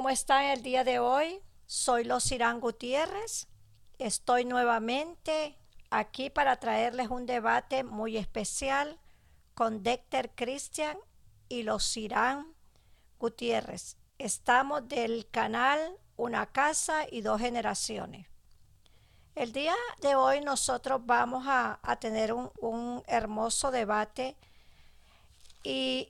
¿Cómo están el día de hoy? Soy Los Irán Gutiérrez. Estoy nuevamente aquí para traerles un debate muy especial con Dexter Christian y Los Irán Gutiérrez. Estamos del canal Una Casa y Dos Generaciones. El día de hoy nosotros vamos a, tener un hermoso debate y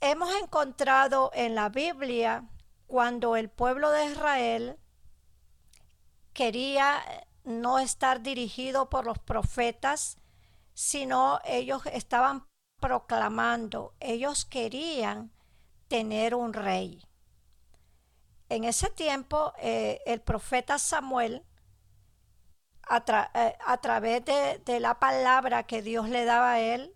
hemos encontrado en la Biblia cuando el pueblo de Israel quería no estar dirigido por los profetas, sino ellos estaban proclamando, ellos querían tener un rey. En ese tiempo, eh, el profeta Samuel, a, eh, a través de, de, la palabra que Dios le daba a él,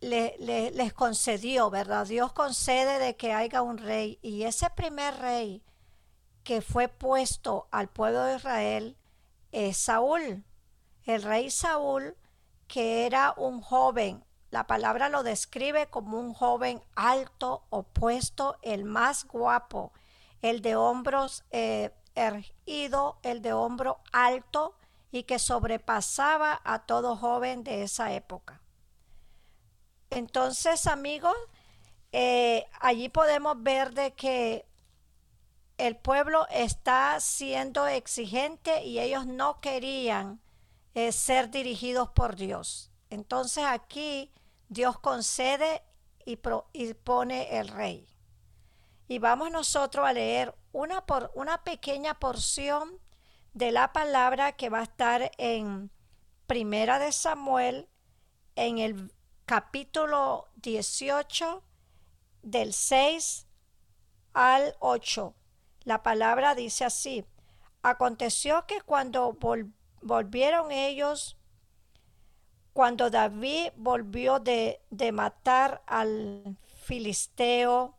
les concedió, ¿verdad? Dios concede de que haya un rey y ese primer rey que fue puesto al pueblo de Israel es Saúl. El rey Saúl, que era un joven, la palabra lo describe como un joven alto, opuesto, el más guapo, el de hombros eh, erguido, el de hombro alto y que sobrepasaba a todo joven de esa época. Entonces, amigos, eh, allí podemos ver de que el pueblo está siendo exigente y ellos no querían eh, ser dirigidos por Dios. Entonces aquí Dios concede y, y, pone el rey. Y vamos nosotros a leer una, por, una pequeña porción de la palabra que va a estar en Primera de Samuel en el capítulo 18 del 6 al 8. La palabra dice así, aconteció que cuando volvieron ellos, cuando David volvió de, de matar al filisteo,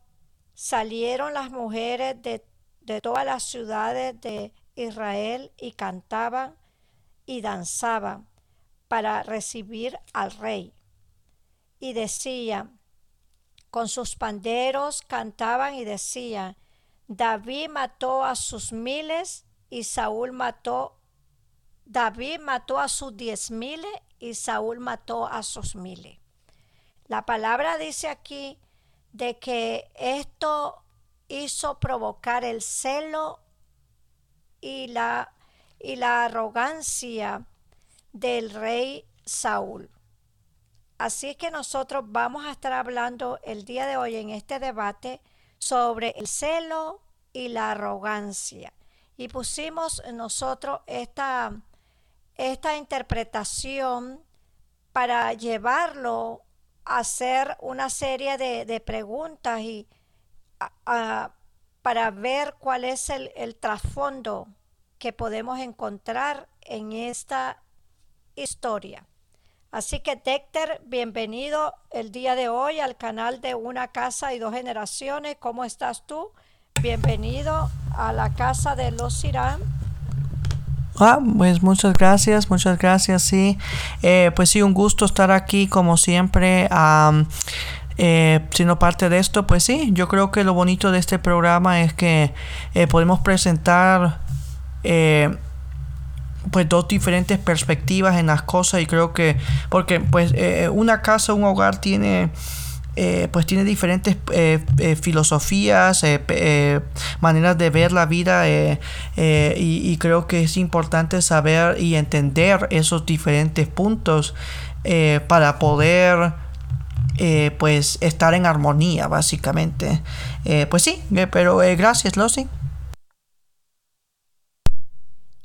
salieron las mujeres de, de todas las ciudades de Israel y cantaban y danzaban para recibir al rey y decía, con sus panderos cantaban y decían, David mató a sus miles y Saúl mató, David mató a sus diez miles y Saúl mató a sus miles. La palabra dice aquí de que esto hizo provocar el celo y la, y la arrogancia del rey Saúl. Así que nosotros vamos a estar hablando el día de hoy en este debate sobre el celo y la arrogancia. Y pusimos nosotros esta, esta interpretación para llevarlo a hacer una serie de, preguntas y para ver cuál es el trasfondo que podemos encontrar en esta historia. Así que Dexter, bienvenido el día de hoy al canal de Una Casa y Dos Generaciones. ¿Cómo estás tú? Bienvenido a la casa de los Irán. Ah, pues muchas gracias, muchas gracias, sí. Eh, pues sí, un gusto estar aquí como siempre. Um, parte de esto, pues sí, yo creo que lo bonito de este programa es que eh, podemos presentar pues dos diferentes perspectivas en las cosas y creo que porque pues eh, una casa un hogar tiene eh, pues tiene diferentes eh, filosofías maneras de ver la vida y, creo que es importante saber y entender esos diferentes puntos para poder pues estar en armonía básicamente. Pues sí pero gracias Lucy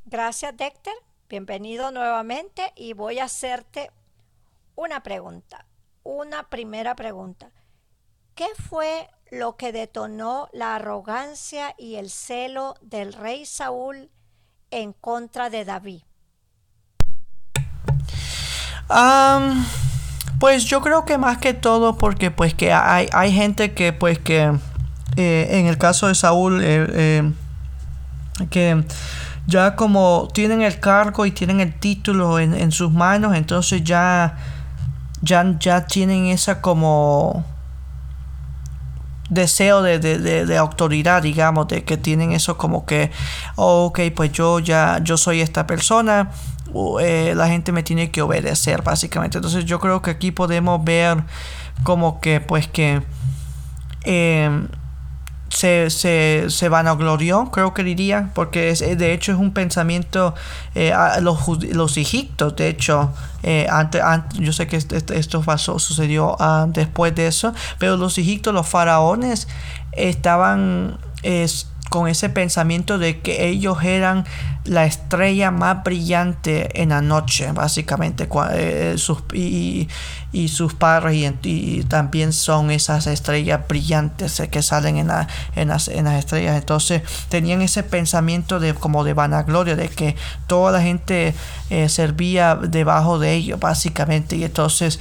Gracias, Dexter. Bienvenido nuevamente y voy a hacerte una pregunta. Una primera pregunta. ¿Qué fue lo que detonó la arrogancia y el celo del rey Saúl en contra de David? pues yo creo que más que todo porque pues que hay, hay gente que pues que eh, en el caso de Saúl eh, eh, que ya como tienen el cargo y tienen el título en, sus manos, entonces ya, ya, ya tienen esa como deseo de, de, autoridad, digamos, de que tienen eso como que, oh, ok, pues yo ya, yo soy esta persona, eh, la gente me tiene que obedecer, básicamente. Entonces yo creo que aquí podemos ver como que, pues que... Eh, se, se, se vanaglorió, creo que diría, porque es, de hecho es un pensamiento, eh, los, los egiptos, de hecho, eh, antes, yo sé que esto pasó, sucedió ah, después de eso, pero los egiptos, los faraones, estaban con ese pensamiento de que ellos eran la estrella más brillante en la noche, básicamente, eh, sus, y, sus padres y, también son esas estrellas brillantes que salen en, las, estrellas. Entonces tenían ese pensamiento de como de vanagloria, de que toda la gente eh, servía debajo de ellos, básicamente. Y entonces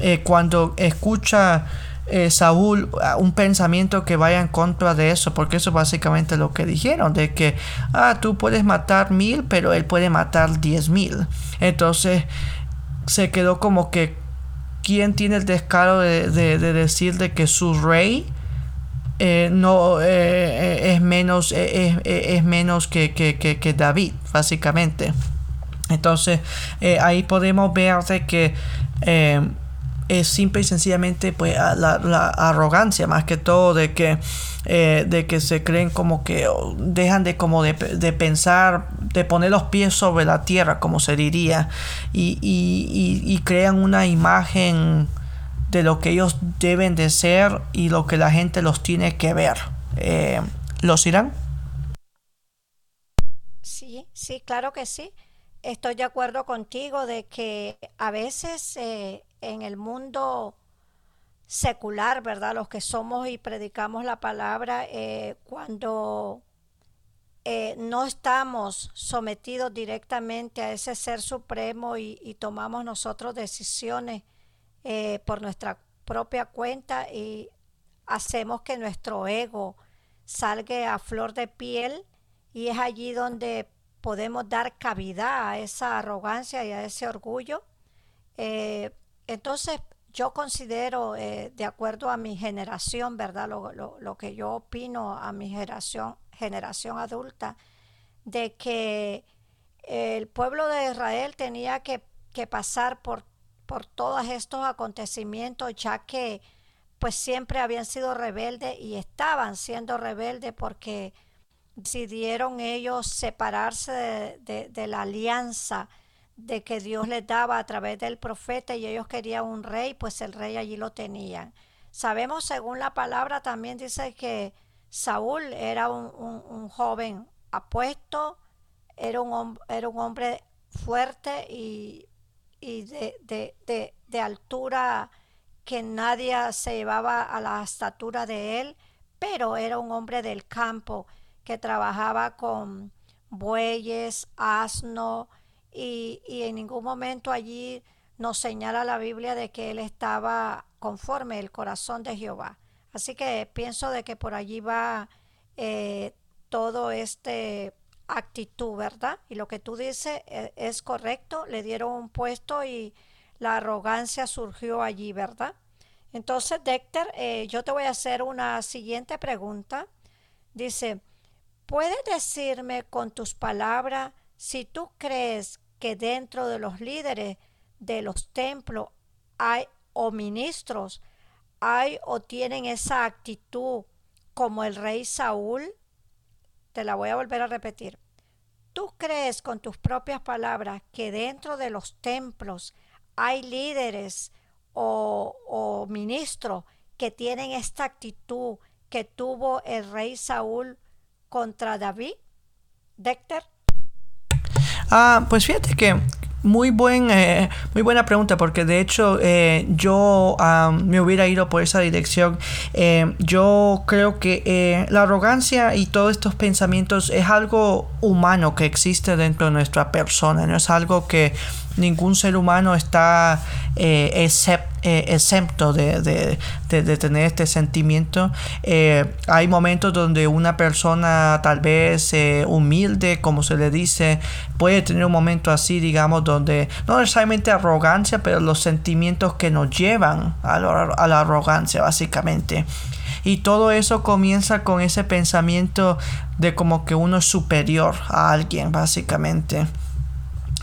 eh, cuando escucha eh, Saúl un pensamiento que vaya en contra de eso, porque eso es básicamente lo que dijeron, de que, ah, tú puedes matar mil, pero él puede matar diez mil. Entonces se quedó como que, ¿quién tiene el descaro de, decir de que su rey eh, no eh, es menos, es, menos que, que, David, básicamente? Entonces ahí podemos ver de que es simple y sencillamente pues la, arrogancia más que todo de que eh, de que se creen como que dejan de como de, pensar de poner los pies sobre la tierra como se diría y, y, crean una imagen de lo que ellos deben de ser y lo que la gente los tiene que ver eh, ¿los irán? Sí, sí, claro que sí estoy de acuerdo contigo de que a veces eh, en el mundo secular, ¿verdad? Los que somos y predicamos la palabra, eh, cuando eh, no estamos sometidos directamente a ese ser supremo y, tomamos nosotros decisiones por nuestra propia cuenta y hacemos que nuestro ego salga a flor de piel y es allí donde podemos dar cavidad a esa arrogancia y a ese orgullo. Eh, entonces, yo considero, eh, de acuerdo a mi generación, ¿verdad? Lo, que yo opino a mi generación, generación adulta, de que el pueblo de Israel tenía que, pasar por, por todos estos acontecimientos, ya que pues siempre habían sido rebeldes y estaban siendo rebeldes porque decidieron ellos separarse de, la alianza de que Dios les daba a través del profeta y ellos querían un rey, pues el rey allí lo tenían. Sabemos según la palabra también dice que Saúl era un, joven apuesto, era un, era un hombre fuerte y, de, de altura que nadie se llevaba a la estatura de él, pero era un hombre del campo que trabajaba con bueyes, asno, y, en ningún momento allí nos señala la Biblia de que él estaba conforme el corazón de Jehová. Así que pienso de que por allí va eh, todo este actitud, ¿verdad? Y lo que tú dices eh, es, correcto, le dieron un puesto y la arrogancia surgió allí, ¿verdad? Entonces, Dexter, eh, yo te voy a hacer una siguiente pregunta. Dice, ¿Puedes decirme con tus palabras si tú crees que dentro de los líderes de los templos hay o ministros hay o tienen esa actitud como el rey Saúl? Te la voy a volver a repetir. ¿Tú crees con tus propias palabras que dentro de los templos hay líderes o, o ministros que tienen esta actitud que tuvo el rey Saúl contra David? Dexter. Ah, pues fíjate que muy, buen, eh, muy buena pregunta porque de hecho eh, yo me hubiera ido por esa dirección. Eh, yo creo que la arrogancia y todos estos pensamientos es algo humano que existe dentro de nuestra persona, no es algo que ningún ser humano está eh, eh, excepto de, tener este sentimiento. Eh, hay momentos donde una persona tal vez humilde, como se le dice, puede tener un momento así, digamos, donde no necesariamente arrogancia, pero los sentimientos que nos llevan a la arrogancia, básicamente. Y todo eso comienza con ese pensamiento de como que uno es superior a alguien, básicamente.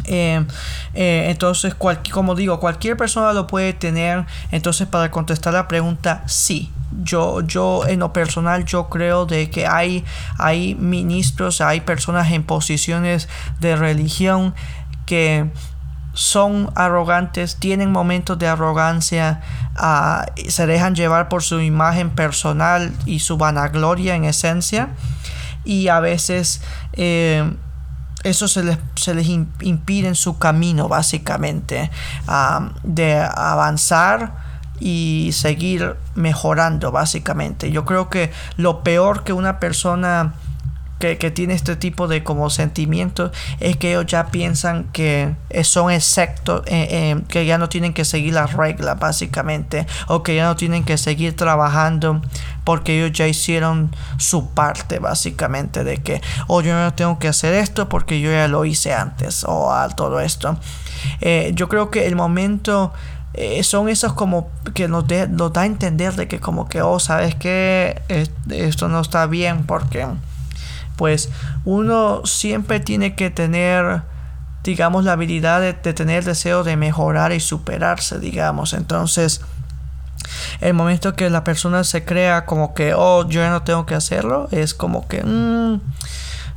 Eh, eh, entonces, como digo, cualquier persona lo puede tener. Entonces, para contestar la pregunta, sí. Yo, yo en lo personal, yo creo de que hay, hay ministros, hay personas en posiciones de religión que son arrogantes, tienen momentos de arrogancia, ah, se dejan llevar por su imagen personal y su vanagloria en esencia. Y a veces eh, eso se les, se les impide en su camino básicamente de avanzar y seguir mejorando básicamente. Yo creo que lo peor que una persona que, tiene este tipo de como sentimientos es que ellos ya piensan que son exactos, eh, eh, que ya no tienen que seguir las reglas básicamente, o que ya no tienen que seguir trabajando porque ellos ya hicieron su parte básicamente de que, o oh, yo no tengo que hacer esto porque yo ya lo hice antes, o todo esto. Eh, yo creo que el momento son esos como que nos, da a entender de que como que, oh, sabes que esto no está bien porque pues uno siempre tiene que tener digamos la habilidad de, tener el deseo de mejorar y superarse digamos entonces el momento que la persona se crea como que oh yo ya no tengo que hacerlo es como que mm,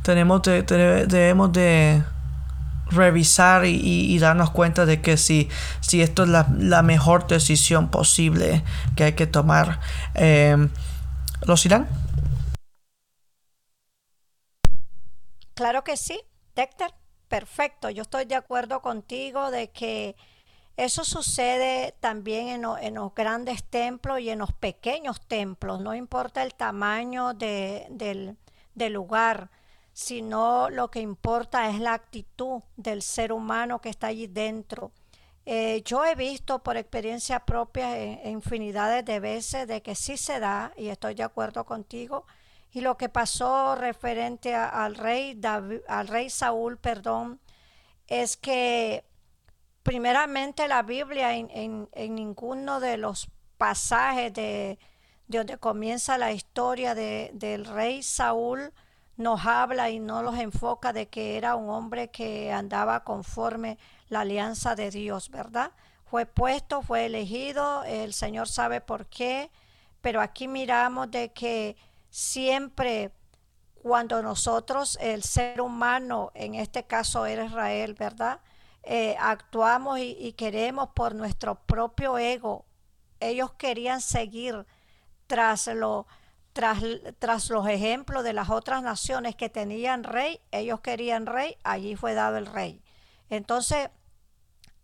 tenemos debemos de revisar y, darnos cuenta de que si, si esto es la, mejor decisión posible que hay que tomar eh, ¿los irán? Claro que sí, Dexter, perfecto. Yo estoy de acuerdo contigo de que eso sucede también en, los grandes templos y en los pequeños templos. No importa el tamaño del, lugar, sino lo que importa es la actitud del ser humano que está allí dentro. Eh, yo he visto por experiencia propia en, infinidades de veces de que sí se da, y estoy de acuerdo contigo, y lo que pasó referente al rey al rey Saúl, perdón, es que primeramente la Biblia en, ninguno de los pasajes de, donde comienza la historia de, del rey Saúl nos habla y no los enfoca de que era un hombre que andaba conforme la alianza de Dios, ¿verdad? Fue puesto, fue elegido, el Señor sabe por qué, pero aquí miramos de que siempre cuando nosotros, el ser humano, en este caso era Israel, ¿verdad? Eh, actuamos y, queremos por nuestro propio ego. Ellos querían seguir tras, lo, tras, tras los ejemplos de las otras naciones que tenían rey. Ellos querían rey, allí fue dado el rey. Entonces,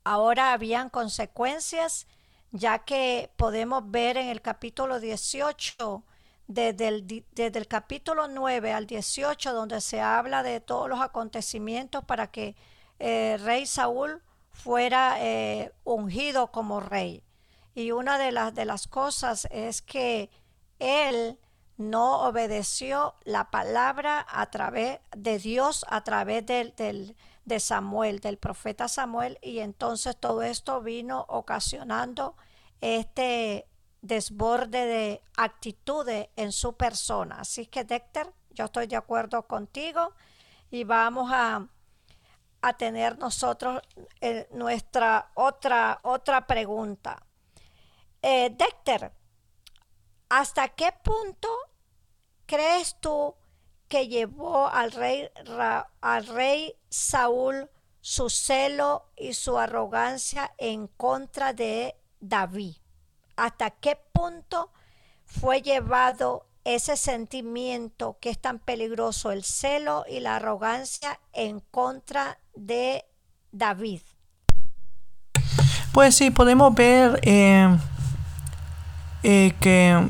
ahora habían consecuencias, ya que podemos ver en el capítulo 18 desde el, capítulo 9 al 18, donde se habla de todos los acontecimientos para que eh, rey Saúl fuera eh, ungido como rey. Y una de las, de las cosas es que él no obedeció la palabra a través de Dios, a través del, del, de Samuel, del profeta Samuel, y entonces todo esto vino ocasionando este desborde de actitudes en su persona. Así que, Dexter, yo estoy de acuerdo contigo y vamos a, a tener nosotros eh, nuestra otra, otra pregunta. Eh, ¿hasta qué punto crees tú que llevó al rey, al rey Saúl su celo y su arrogancia en contra de David? hasta qué punto fue llevado ese sentimiento que es tan peligroso, el celo y la arrogancia en contra de David. Pues sí, podemos ver eh, eh, que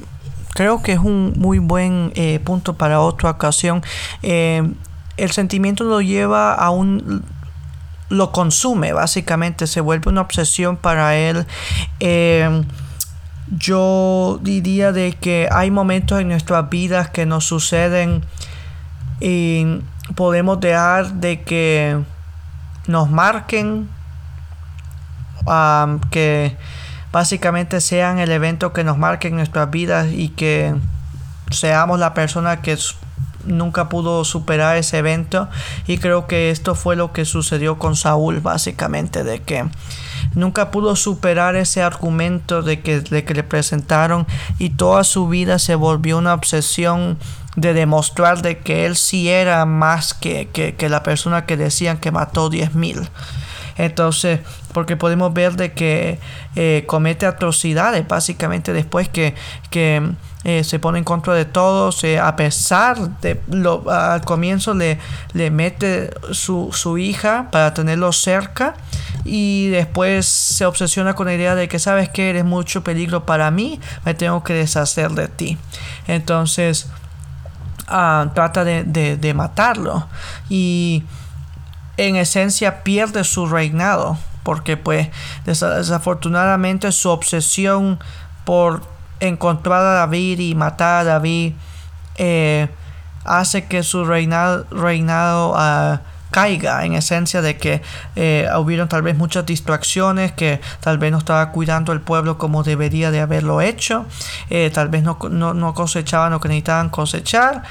creo que es un muy buen eh, punto para otra ocasión. el sentimiento lo lleva a un lo consume básicamente se vuelve una obsesión para él yo diría de que hay momentos en nuestras vidas que nos suceden y podemos dejar de que nos marquen, que básicamente sean el evento que nos marquen nuestras vidas y que seamos la persona que nunca pudo superar ese evento. Y creo que esto fue lo que sucedió con Saúl básicamente de que nunca pudo superar ese argumento de que, de que le presentaron y toda su vida se volvió una obsesión de demostrar de que él sí era más que, que, la persona que decían que mató 10.000 entonces porque podemos ver de que eh, comete atrocidades básicamente después que, que eh, se pone en contra de todos, eh, a pesar de lo, al comienzo le, le mete su, su, hija para tenerlo cerca y después se obsesiona con la idea de que sabes que eres mucho peligro para mí, me tengo que deshacer de ti. Entonces ah, trata de, de matarlo y en esencia pierde su reinado porque pues desafortunadamente su obsesión por encontrar a David y matar a David eh, hace que su reinado, reinado ah, caiga en esencia de que eh, hubieron tal vez muchas distracciones que tal vez no estaba cuidando el pueblo como debería de haberlo hecho eh, tal vez no, no, cosechaban lo que necesitaban cosechar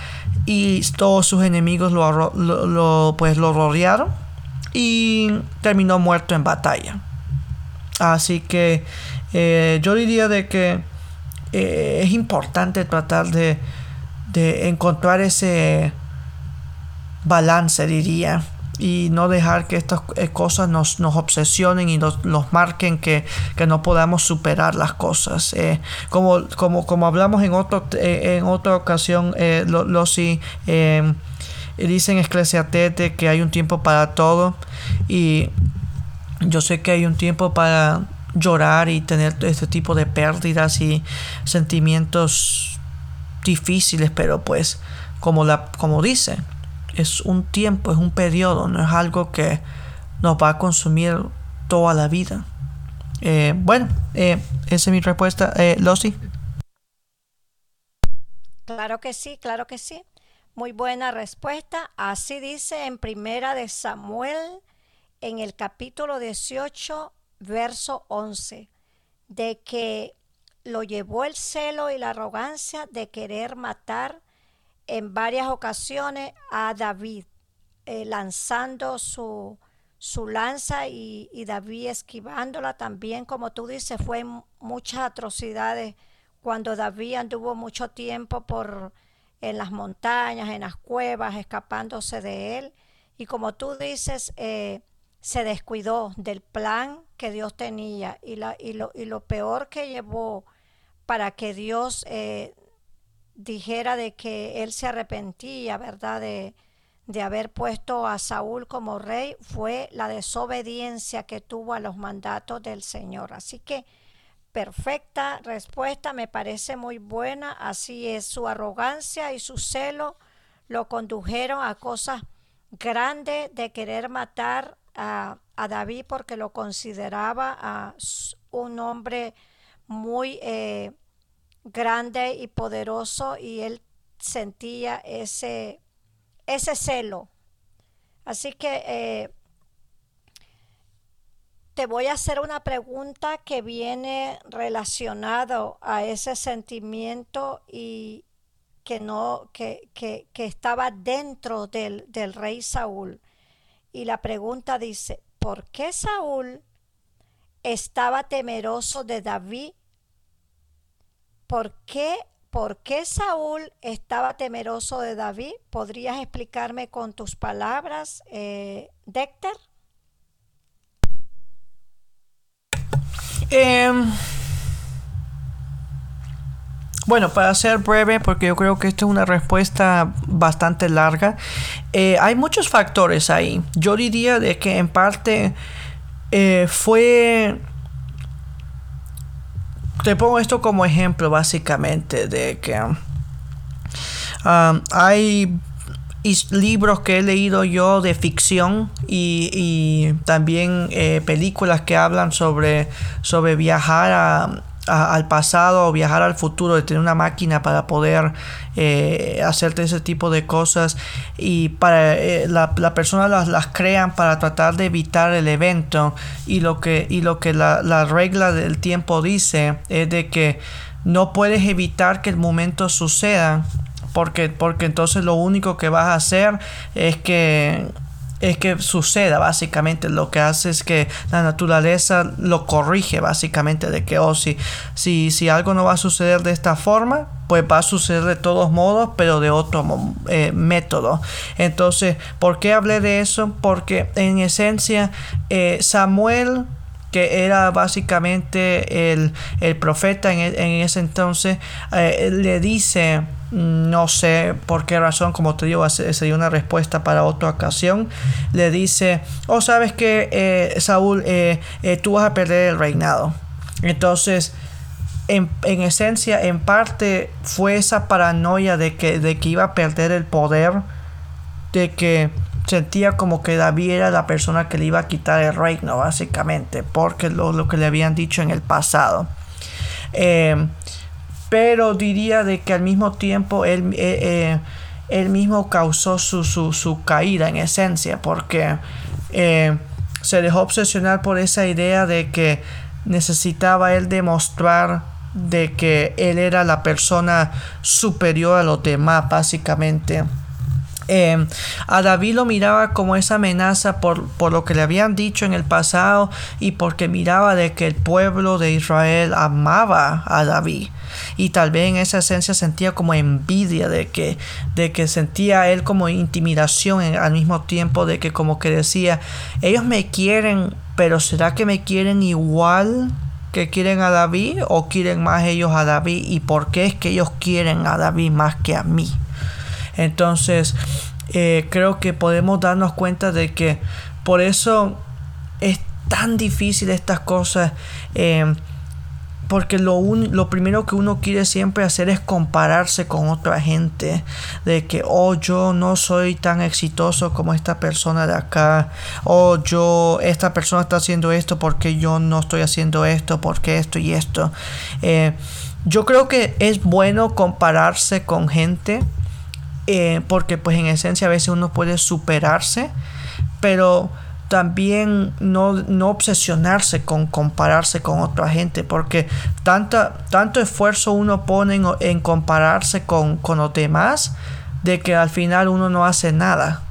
y todos sus enemigos lo, lo, pues lo rodearon y terminó muerto en batalla. Así que yo diría de que eh, es importante tratar de, encontrar ese balance, diría, y no dejar que estas eh, cosas nos, obsesionen y nos, marquen que, no podamos superar las cosas. Eh, como, como, como hablamos en, otro, en otra ocasión, lo, lo sí, dicen Esclesiatete que hay un tiempo para todo y yo sé que hay un tiempo para llorar y tener este tipo de pérdidas y sentimientos difíciles, pero pues como, la, como dice, es un tiempo, es un periodo, no es algo que nos va a consumir toda la vida. Eh, bueno, eh, esa es mi respuesta. Eh. Claro que sí, claro que sí. Muy buena respuesta. Así dice en Primera de Samuel, en el capítulo 18, verso 11, de que lo llevó el celo y la arrogancia de querer matar en varias ocasiones a David, eh, lanzando su, su lanza y, David esquivándola también, como tú dices, fue muchas atrocidades cuando David anduvo mucho tiempo por en las montañas, en las cuevas, escapándose de él. Y como tú dices, eh, se descuidó del plan que Dios tenía y, la, y, lo, y lo, peor que llevó para que Dios eh, dijera de que él se arrepentía, ¿verdad? De, de haber puesto a Saúl como rey fue la desobediencia que tuvo a los mandatos del Señor. Así que perfecta respuesta, me parece muy buena. Así es, su arrogancia y su celo lo condujeron a cosas grandes de querer matar a, David porque lo consideraba un hombre muy eh, grande y poderoso y él sentía ese, ese celo. Así que eh, te voy a hacer una pregunta que viene relacionado a ese sentimiento y que no, que, que, que estaba dentro del, del rey Saúl. Y la pregunta dice, ¿por qué Saúl estaba temeroso de David? ¿Por qué, ¿Por qué Saúl estaba temeroso de David? ¿Podrías explicarme con tus palabras, eh, Décter? Em, bueno, para ser breve, porque yo creo que esta es una respuesta bastante larga, eh, hay muchos factores ahí. Yo diría de que en parte eh, fue... Te pongo esto como ejemplo básicamente de que um, hay libros que he leído yo de ficción y, también eh, películas que hablan sobre, sobre viajar a al pasado o viajar al futuro, de tener una máquina para poder eh, hacerte ese tipo de cosas. Y para eh, la, la, persona las, las, crean para tratar de evitar el evento. Y lo que, y lo que la, la regla del tiempo dice es de que no puedes evitar que el momento suceda porque, porque entonces lo único que vas a hacer es que es que suceda básicamente lo que hace es que la naturaleza lo corrige básicamente de que oh si si si algo no va a suceder de esta forma pues va a suceder de todos modos pero de otro eh, método entonces ¿por qué hablé de eso? porque en esencia eh, Samuel que era básicamente el, profeta en, en, ese entonces, eh, le dice no sé por qué razón, como te digo, sería una respuesta para otra ocasión. Le dice, oh, sabes que eh, Saúl, eh, tú vas a perder el reinado. Entonces, en, esencia, en parte, fue esa paranoia de que, de que iba a perder el poder, de que sentía como que David era la persona que le iba a quitar el reino, básicamente, porque lo, lo que le habían dicho en el pasado pero diría de que al mismo tiempo él, eh, eh, mismo causó su, caída en esencia, porque eh, se dejó obsesionar por esa idea de que necesitaba él demostrar de que él era la persona superior a los demás, básicamente. A David lo miraba como esa amenaza por, por, lo que le habían dicho en el pasado y porque miraba de que el pueblo de Israel amaba a David y tal vez en esa esencia sentía como envidia de que, de que sentía él como intimidación al mismo tiempo de que como que decía, ellos me quieren, pero ¿será que me quieren igual que quieren a David o quieren más ellos a David y por qué es que ellos quieren a David más que a mí? Entonces, eh, creo que podemos darnos cuenta de que por eso es tan difícil estas cosas. Eh, porque lo, lo primero que uno quiere siempre hacer es compararse con otra gente. De que, oh, yo no soy tan exitoso como esta persona de acá. Oh, yo, esta persona está haciendo esto porque yo no estoy haciendo esto, porque esto y esto. Eh, yo creo que es bueno compararse con gente. Eh, porque pues en esencia a veces uno puede superarse. Pero también no, no, obsesionarse con compararse con otra gente, porque tanto esfuerzo uno pone en, compararse con, con, los demás, de que al final uno no hace nada.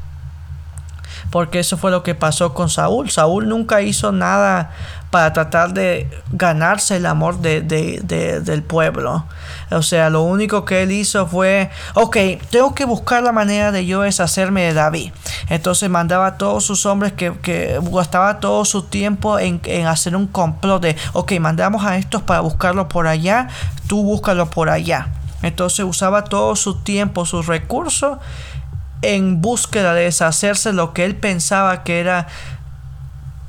Porque eso fue lo que pasó con Saúl. Saúl nunca hizo nada para tratar de ganarse el amor de, del pueblo. O sea, lo único que él hizo fue, ok, tengo que buscar la manera de yo deshacerme de David. Entonces mandaba a todos sus hombres que, que gastaba todo su tiempo en, en, hacer un complot de, ok, mandamos a estos para buscarlo por allá, tú búscalo por allá. Entonces usaba todo su tiempo, sus recursos en búsqueda de deshacerse lo que él pensaba que era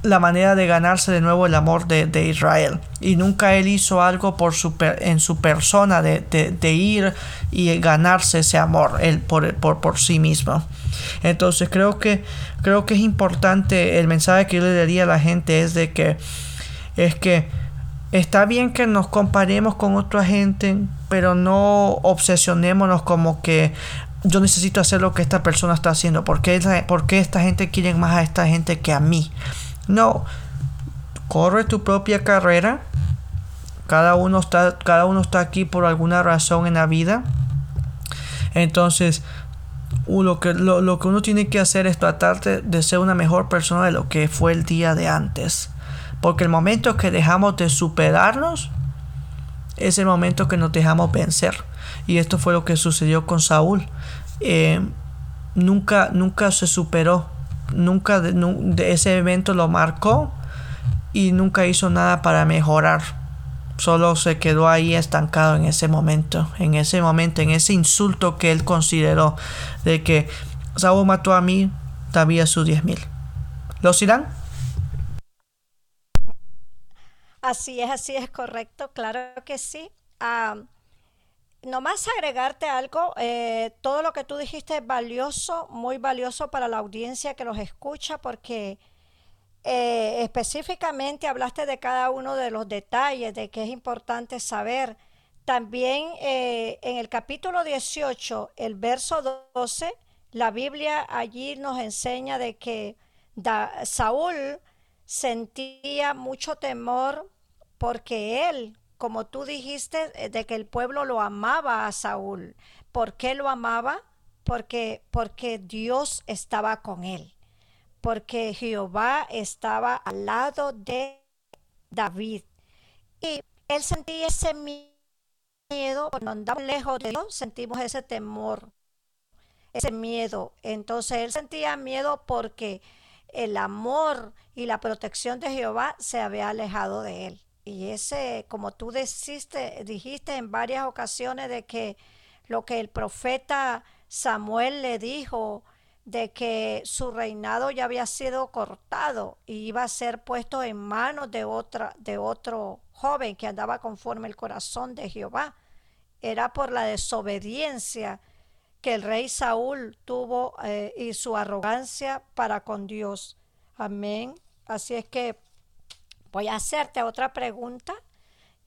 la manera de ganarse de nuevo el amor de, Israel. Y nunca él hizo algo por su, en su persona de, ir y ganarse ese amor él por, por, por, sí mismo. Entonces creo que, creo que es importante, el mensaje que yo le daría a la gente es de que es que está bien que nos comparemos con otra gente, pero no obsesionémonos como que yo necesito hacer lo que esta persona está haciendo. ¿Por qué, ¿Por qué esta gente quiere más a esta gente que a mí? No, corre tu propia carrera. Cada uno está, cada uno está aquí por alguna razón en la vida. Entonces, lo que, lo, que uno tiene que hacer es tratar de, ser una mejor persona de lo que fue el día de antes. Porque el momento que dejamos de superarnos es el momento que nos dejamos vencer. Y esto fue lo que sucedió con Saúl. Eh, nunca, nunca se superó nunca de, ese evento lo marcó y nunca hizo nada para mejorar. Solo se quedó ahí estancado en ese momento, en ese momento, en ese insulto que él consideró de que Saúl mató a mí, David sus diez mil. ¿Los irán? Así es, así es correcto, claro que sí. Nomás agregarte algo, eh, todo lo que tú dijiste es valioso, muy valioso para la audiencia que los escucha, porque eh, específicamente hablaste de cada uno de los detalles, de que es importante saber. También eh, en el capítulo 18, el verso 12, la Biblia allí nos enseña de que Saúl sentía mucho temor porque él como tú dijiste, eh, de que el pueblo lo amaba a Saúl. ¿Por qué lo amaba? Porque, porque Dios estaba con él, porque Jehová estaba al lado de David. Y él sentía ese miedo, cuando andamos lejos de Dios, sentimos ese temor, ese miedo. Entonces él sentía miedo porque el amor y la protección de Jehová se había alejado de él. Y ese, como tú dijiste, dijiste en varias ocasiones de que lo que el profeta Samuel le dijo de que su reinado ya había sido cortado y iba a ser puesto en manos de otra de otro joven que andaba conforme el corazón de Jehová. Era por la desobediencia que el rey Saúl tuvo eh, y su arrogancia para con Dios. Amén. Así es que voy a hacerte otra pregunta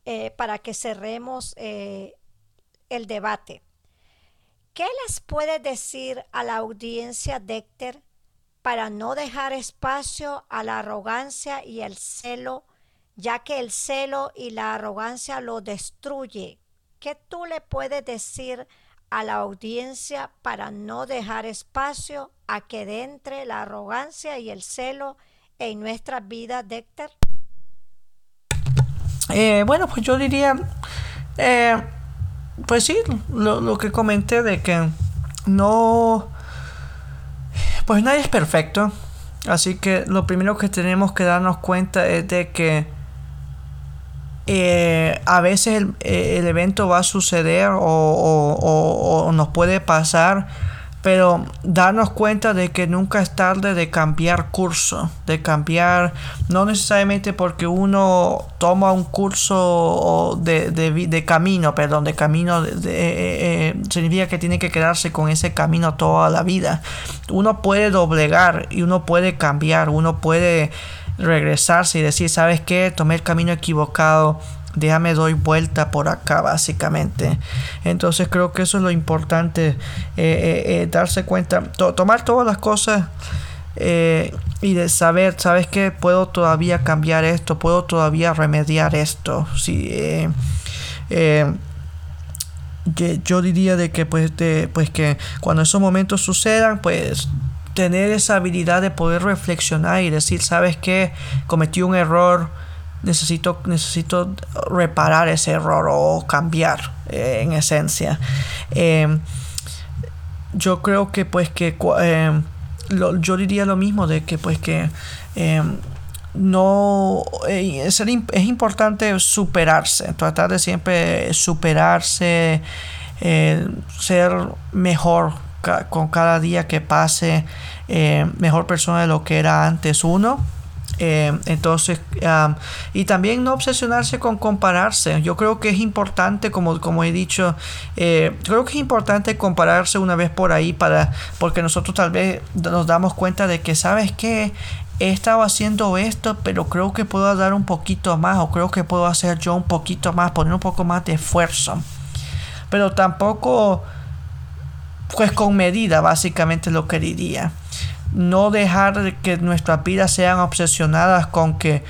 eh, para que cerremos eh, el debate. ¿Qué les puede decir a la audiencia Décter para no dejar espacio a la arrogancia y el celo, ya que el celo y la arrogancia lo destruye? ¿Qué tú le puedes decir a la audiencia para no dejar espacio a que entre la arrogancia y el celo en nuestra vida, Décter? Eh, bueno, pues yo diría, eh, pues sí, lo, lo, que comenté de que no, pues nadie es perfecto, así que lo primero que tenemos que darnos cuenta es de que eh, a veces el, evento va a suceder o, nos puede pasar, pero darnos cuenta de que nunca es tarde de cambiar curso, de cambiar, no necesariamente porque uno toma un curso de, de, camino, perdón, de camino, de, eh, eh, significa que tiene que quedarse con ese camino toda la vida. Uno puede doblegar y uno puede cambiar, uno puede regresarse y decir, ¿sabes qué? Tomé el camino equivocado, déjame doy vuelta por acá básicamente. Entonces creo que eso es lo importante, eh, eh, eh, darse cuenta, tomar todas las cosas y de saber, ¿sabes qué? Puedo todavía cambiar esto, puedo todavía remediar esto. Si, yo diría de que pues, de, pues que cuando esos momentos sucedan, pues tener esa habilidad de poder reflexionar y decir, ¿sabes qué? Cometí un error, necesito, necesito reparar ese error o cambiar eh, en esencia. Em, yo creo que pues que em, yo diría lo mismo de que pues que em, no eh, es, es, importante superarse, tratar de siempre superarse, eh, ser mejor con cada día que pase mejor persona de lo que era antes uno. Eh, entonces, y también no obsesionarse con compararse. Yo creo que es importante, como, como he dicho, eh, creo que es importante compararse una vez por ahí para, porque nosotros tal vez nos damos cuenta de que, ¿sabes que He estado haciendo esto, pero creo que puedo dar un poquito más, o creo que puedo hacer yo un poquito más, poner un poco más de esfuerzo. Pero tampoco pues con medida básicamente lo que diría. No dejar que nuestras vidas sean obsesionadas con que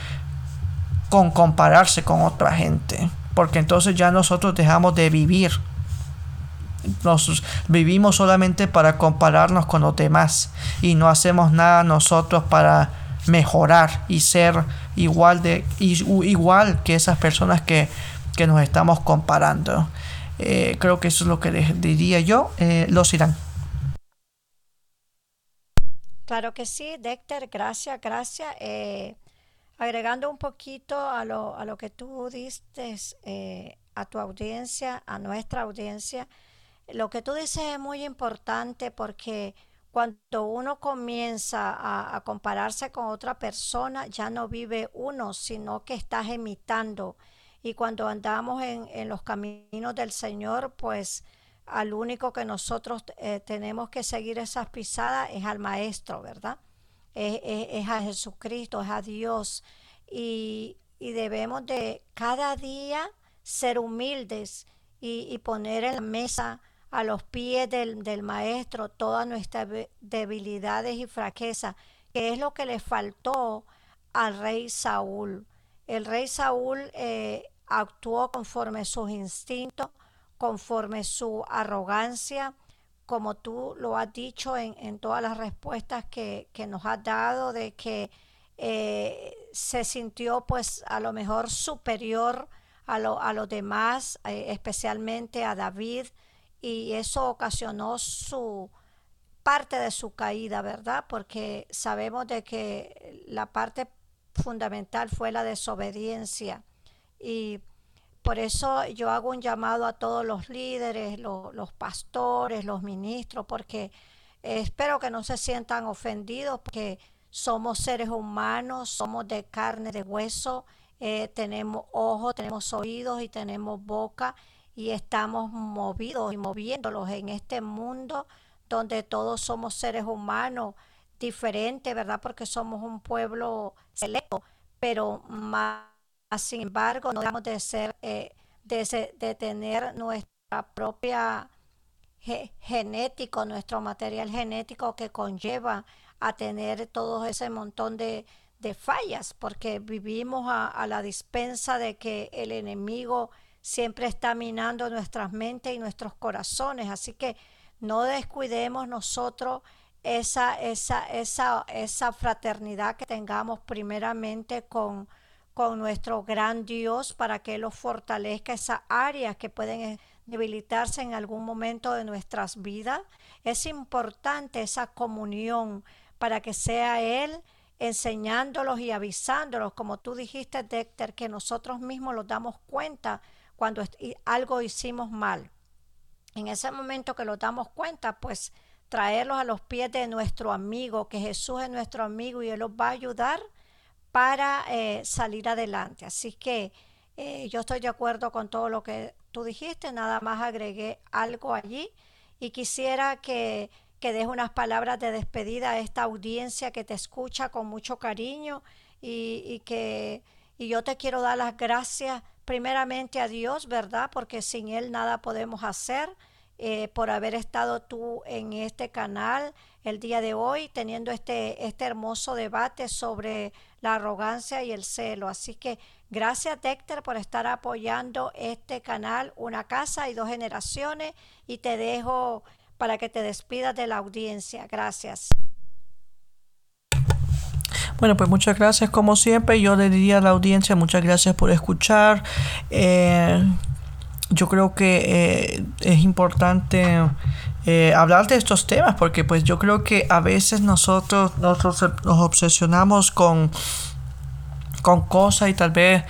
con compararse con otra gente, porque entonces ya nosotros dejamos de vivir. Nos vivimos solamente para compararnos con los demás y no hacemos nada nosotros para mejorar y ser igual de igual que esas personas que, que nos estamos comparando. Eh, creo que eso es lo que diría yo. Eh, los irán. Claro que sí, Décter, gracias, gracias. Eh, agregando un poquito a lo, a lo que tú diste a tu audiencia, a nuestra audiencia, lo que tú dices es muy importante porque cuando uno comienza a, compararse con otra persona, ya no vive uno, sino que estás imitando y cuando andamos en, los caminos del Señor, pues al único que nosotros eh, tenemos que seguir esas pisadas es al Maestro, ¿verdad? Es, a Jesucristo, es a Dios. Y, debemos de cada día ser humildes y, poner en la mesa a los pies del, del, Maestro todas nuestras debilidades y fraquezas, que es lo que le faltó al rey Saúl. El rey Saúl eh, actuó conforme sus instintos, conforme su arrogancia, como tú lo has dicho en, todas las respuestas que, nos has dado, de que eh, se sintió pues a lo mejor superior a, lo, a los demás, eh, especialmente a David, y eso ocasionó su parte de su caída, ¿verdad? Porque sabemos de que la parte fundamental fue la desobediencia y por eso yo hago un llamado a todos los líderes, los pastores, los ministros, porque espero que no se sientan ofendidos, porque somos seres humanos, somos de carne, de hueso, eh, tenemos ojos, tenemos oídos y tenemos boca y estamos movidos y moviéndolos en este mundo donde todos somos seres humanos diferentes, ¿verdad? Porque somos un pueblo selecto, pero más sin embargo no debemos de ser, eh, de, tener nuestra propia genético, nuestro material genético que conlleva a tener todo ese montón de, fallas, porque vivimos a, la dispensa de que el enemigo siempre está minando nuestras mentes y nuestros corazones. Así que no descuidemos nosotros esa, esa, esa, esa fraternidad que tengamos primeramente con, con nuestro gran Dios para que Él los fortalezca esas áreas que pueden eh, debilitarse en algún momento de nuestras vidas. Es importante esa comunión para que sea Él enseñándolos y avisándolos, como tú dijiste, Dexter, que nosotros mismos los damos cuenta cuando algo hicimos mal. En ese momento que los damos cuenta, pues traerlos a los pies de nuestro amigo, que Jesús es nuestro amigo y Él los va a ayudar para eh, salir adelante. Así que eh, yo estoy de acuerdo con todo lo que tú dijiste, nada más agregué algo allí y quisiera que, que des unas palabras de despedida a esta audiencia que te escucha con mucho cariño y, y que y yo te quiero dar las gracias primeramente a Dios, ¿verdad? Porque sin Él nada podemos hacer. Eh, por haber estado tú en este canal el día de hoy, teniendo este, este hermoso debate sobre la arrogancia y el celo. Así que gracias, Dexter, por estar apoyando este canal, Una Casa y Dos Generaciones, y te dejo para que te despidas de la audiencia. Gracias. Bueno, pues muchas gracias como siempre. Yo le diría a la audiencia muchas gracias por escuchar. Eh, yo creo que eh, es importante eh, hablar de estos temas porque pues yo creo que a veces nosotros, nosotros nos obsesionamos con, con cosas y tal vez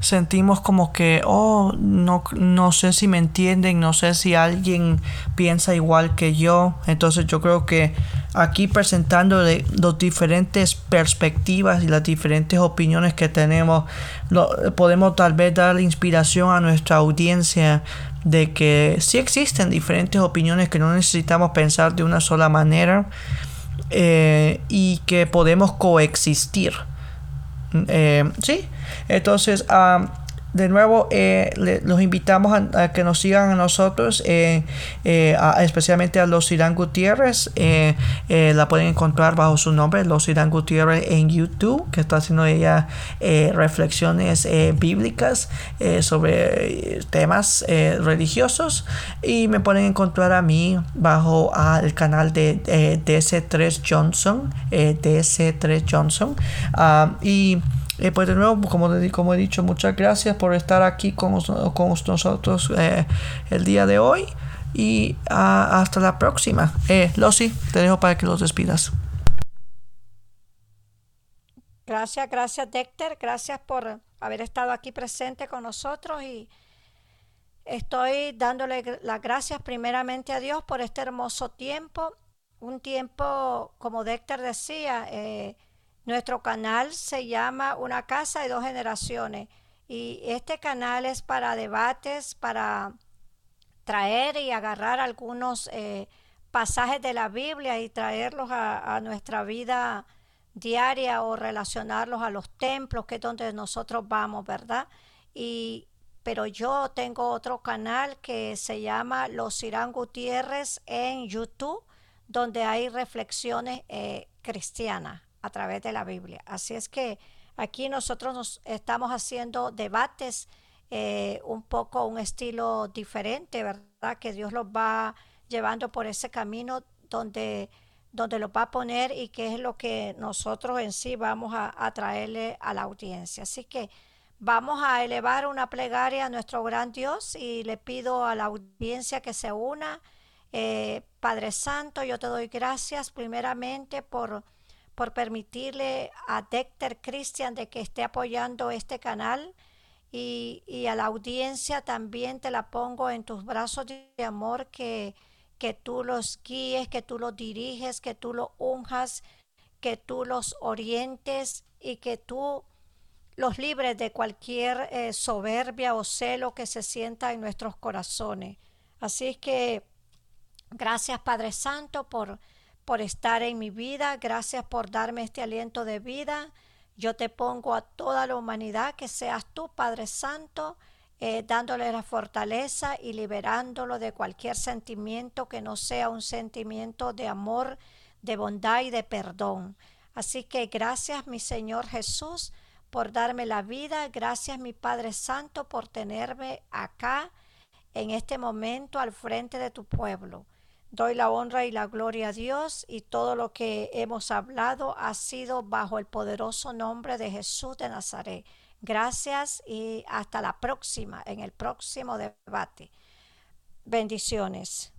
sentimos como que, oh, no, no sé si me entienden, no sé si alguien piensa igual que yo. Entonces yo creo que aquí presentando las diferentes perspectivas y las diferentes opiniones que tenemos, podemos tal vez dar inspiración a nuestra audiencia de que sí existen diferentes opiniones que no necesitamos pensar de una sola manera eh, y que podemos coexistir. Eh, sí, entonces de nuevo, eh, los invitamos a, que nos sigan a nosotros, eh, eh, especialmente a los Irán Gutiérrez. la pueden encontrar bajo su nombre, los Irán Gutiérrez, en YouTube, que está haciendo ella reflexiones bíblicas sobre temas religiosos. Y me pueden encontrar a mí bajo el canal de DC3 Johnson, DC3 Johnson. Ah, y eh, pues de nuevo, como, como he dicho, muchas gracias por estar aquí con, nosotros eh, el día de hoy y ah, hasta la próxima. Eh, Losi, te dejo para que los despidas. Gracias, gracias Dexter, gracias por haber estado aquí presente con nosotros y estoy dándole las gracias primeramente a Dios por este hermoso tiempo, un tiempo, como Dexter decía, eh, nuestro canal se llama Una casa de dos generaciones y este canal es para debates, para traer y agarrar algunos eh, pasajes de la Biblia y traerlos a, nuestra vida diaria o relacionarlos a los templos, que es donde nosotros vamos, ¿verdad? Y pero yo tengo otro canal que se llama Los Irán Gutiérrez en YouTube, donde hay reflexiones eh, cristianas a través de la Biblia. Así es que aquí nosotros nos estamos haciendo debates eh, un poco un estilo diferente, ¿verdad? Que Dios los va llevando por ese camino donde, donde los va a poner y que es lo que nosotros en sí vamos a, a traerle a la audiencia. Así que vamos a elevar una plegaria a nuestro gran Dios y le pido a la audiencia que se una. Eh, Padre Santo, yo te doy gracias primeramente por, por permitirle a Dexter Christian de que esté apoyando este canal y, a la audiencia también te la pongo en tus brazos de amor que, que tú los guíes, que tú los diriges, que tú los unjas, que tú los orientes y que tú los libres de cualquier eh, soberbia o celo que se sienta en nuestros corazones. Así es que gracias Padre Santo por, por estar en mi vida, gracias por darme este aliento de vida. Yo te pongo a toda la humanidad que seas tú, Padre Santo, eh, dándole la fortaleza y liberándolo de cualquier sentimiento que no sea un sentimiento de amor, de bondad y de perdón. Así que gracias, mi Señor Jesús, por darme la vida. Gracias, mi Padre Santo, por tenerme acá en este momento al frente de tu pueblo. Doy la honra y la gloria a Dios y todo lo que hemos hablado ha sido bajo el poderoso nombre de Jesús de Nazaret. Gracias y hasta la próxima, en el próximo debate. Bendiciones.